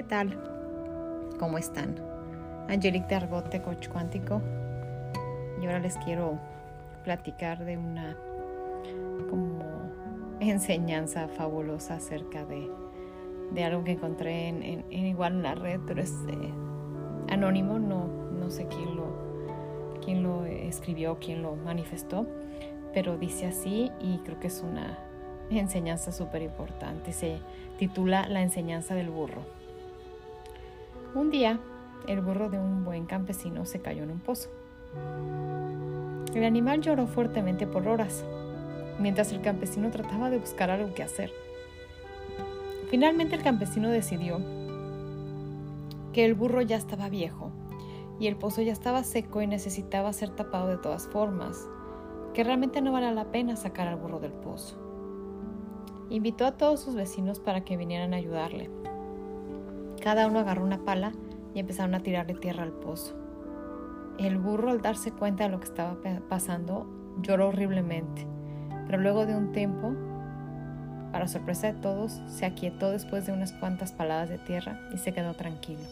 ¿Qué tal? ¿Cómo están? Angelique Argote, coach cuántico. Y ahora les quiero platicar de una como enseñanza fabulosa acerca de, de algo que encontré en, en, igual en la red, pero es eh, anónimo, no, no sé quién lo, quién lo escribió, quién lo manifestó, pero dice así y creo que es una enseñanza súper importante. Se titula La enseñanza del burro. Un día, el burro de un buen campesino se cayó en un pozo. El animal lloró fuertemente por horas, mientras el campesino trataba de buscar algo que hacer. Finalmente el campesino decidió que el burro ya estaba viejo y el pozo ya estaba seco y necesitaba ser tapado de todas formas, que realmente no valía la pena sacar al burro del pozo. Invitó a todos sus vecinos para que vinieran a ayudarle. Cada uno agarró una pala y empezaron a tirarle tierra al pozo. El burro al darse cuenta de lo que estaba pasando lloró horriblemente, pero luego de un tiempo, para sorpresa de todos, se aquietó después de unas cuantas paladas de tierra y se quedó tranquilo.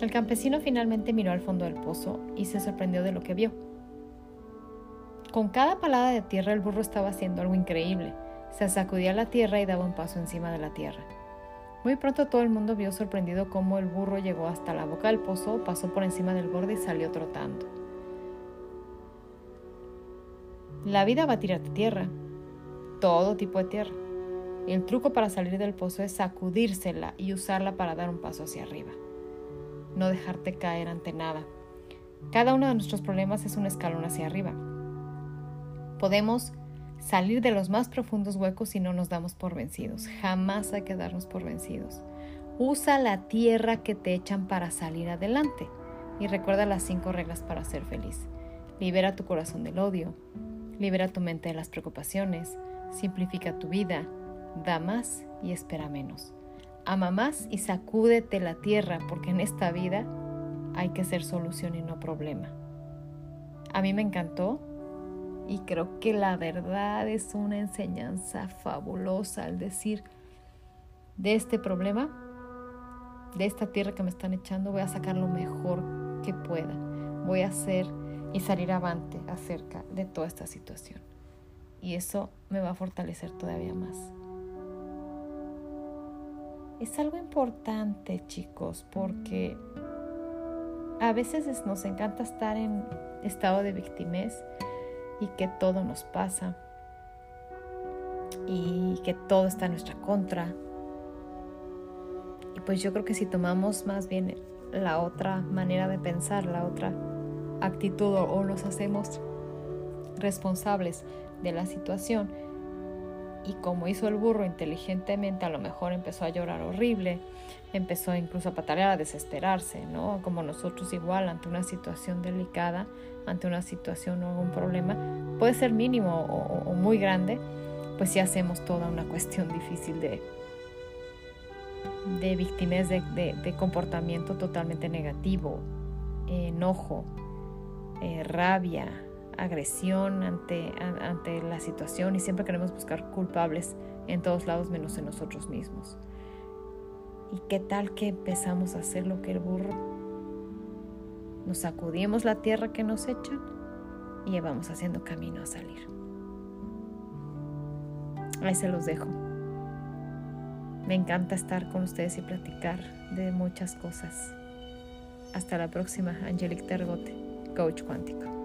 El campesino finalmente miró al fondo del pozo y se sorprendió de lo que vio. Con cada palada de tierra el burro estaba haciendo algo increíble. Se sacudía la tierra y daba un paso encima de la tierra. Muy pronto todo el mundo vio sorprendido cómo el burro llegó hasta la boca del pozo, pasó por encima del borde y salió trotando. La vida va a tirarte tierra, todo tipo de tierra. El truco para salir del pozo es sacudírsela y usarla para dar un paso hacia arriba. No dejarte caer ante nada. Cada uno de nuestros problemas es un escalón hacia arriba. Podemos salir de los más profundos huecos si no nos damos por vencidos. Jamás hay que darnos por vencidos. Usa la tierra que te echan para salir adelante. Y recuerda las cinco reglas para ser feliz. Libera tu corazón del odio. Libera tu mente de las preocupaciones. Simplifica tu vida. Da más y espera menos. Ama más y sacúdete la tierra porque en esta vida hay que ser solución y no problema. A mí me encantó y creo que la verdad es una enseñanza fabulosa al decir, de este problema, de esta tierra que me están echando, voy a sacar lo mejor que pueda. Voy a hacer y salir avante acerca de toda esta situación. Y eso me va a fortalecer todavía más. Es algo importante, chicos, porque a veces nos encanta estar en estado de victimez y que todo nos pasa y que todo está en nuestra contra. Y pues yo creo que si tomamos más bien la otra manera de pensar, la otra actitud o, nos hacemos responsables de la situación y como hizo el burro inteligentemente, a lo mejor empezó a llorar horrible, empezó incluso a patalear, a desesperarse, ¿no? Como nosotros igual ante una situación delicada, ante una situación o algún problema, puede ser mínimo o, muy grande, pues si hacemos toda una cuestión difícil de, de víctimas de, comportamiento totalmente negativo, enojo, eh, rabia, agresión ante, ante la situación y siempre queremos buscar culpables en todos lados menos en nosotros mismos. ¿Y qué tal que empezamos a hacer lo que el burro nos sacudimos la tierra que nos echan y llevamos haciendo camino a salir. Ahí se los dejo. Me encanta estar con ustedes y platicar de muchas cosas. Hasta la próxima, Angelique Tergote, coach cuántico.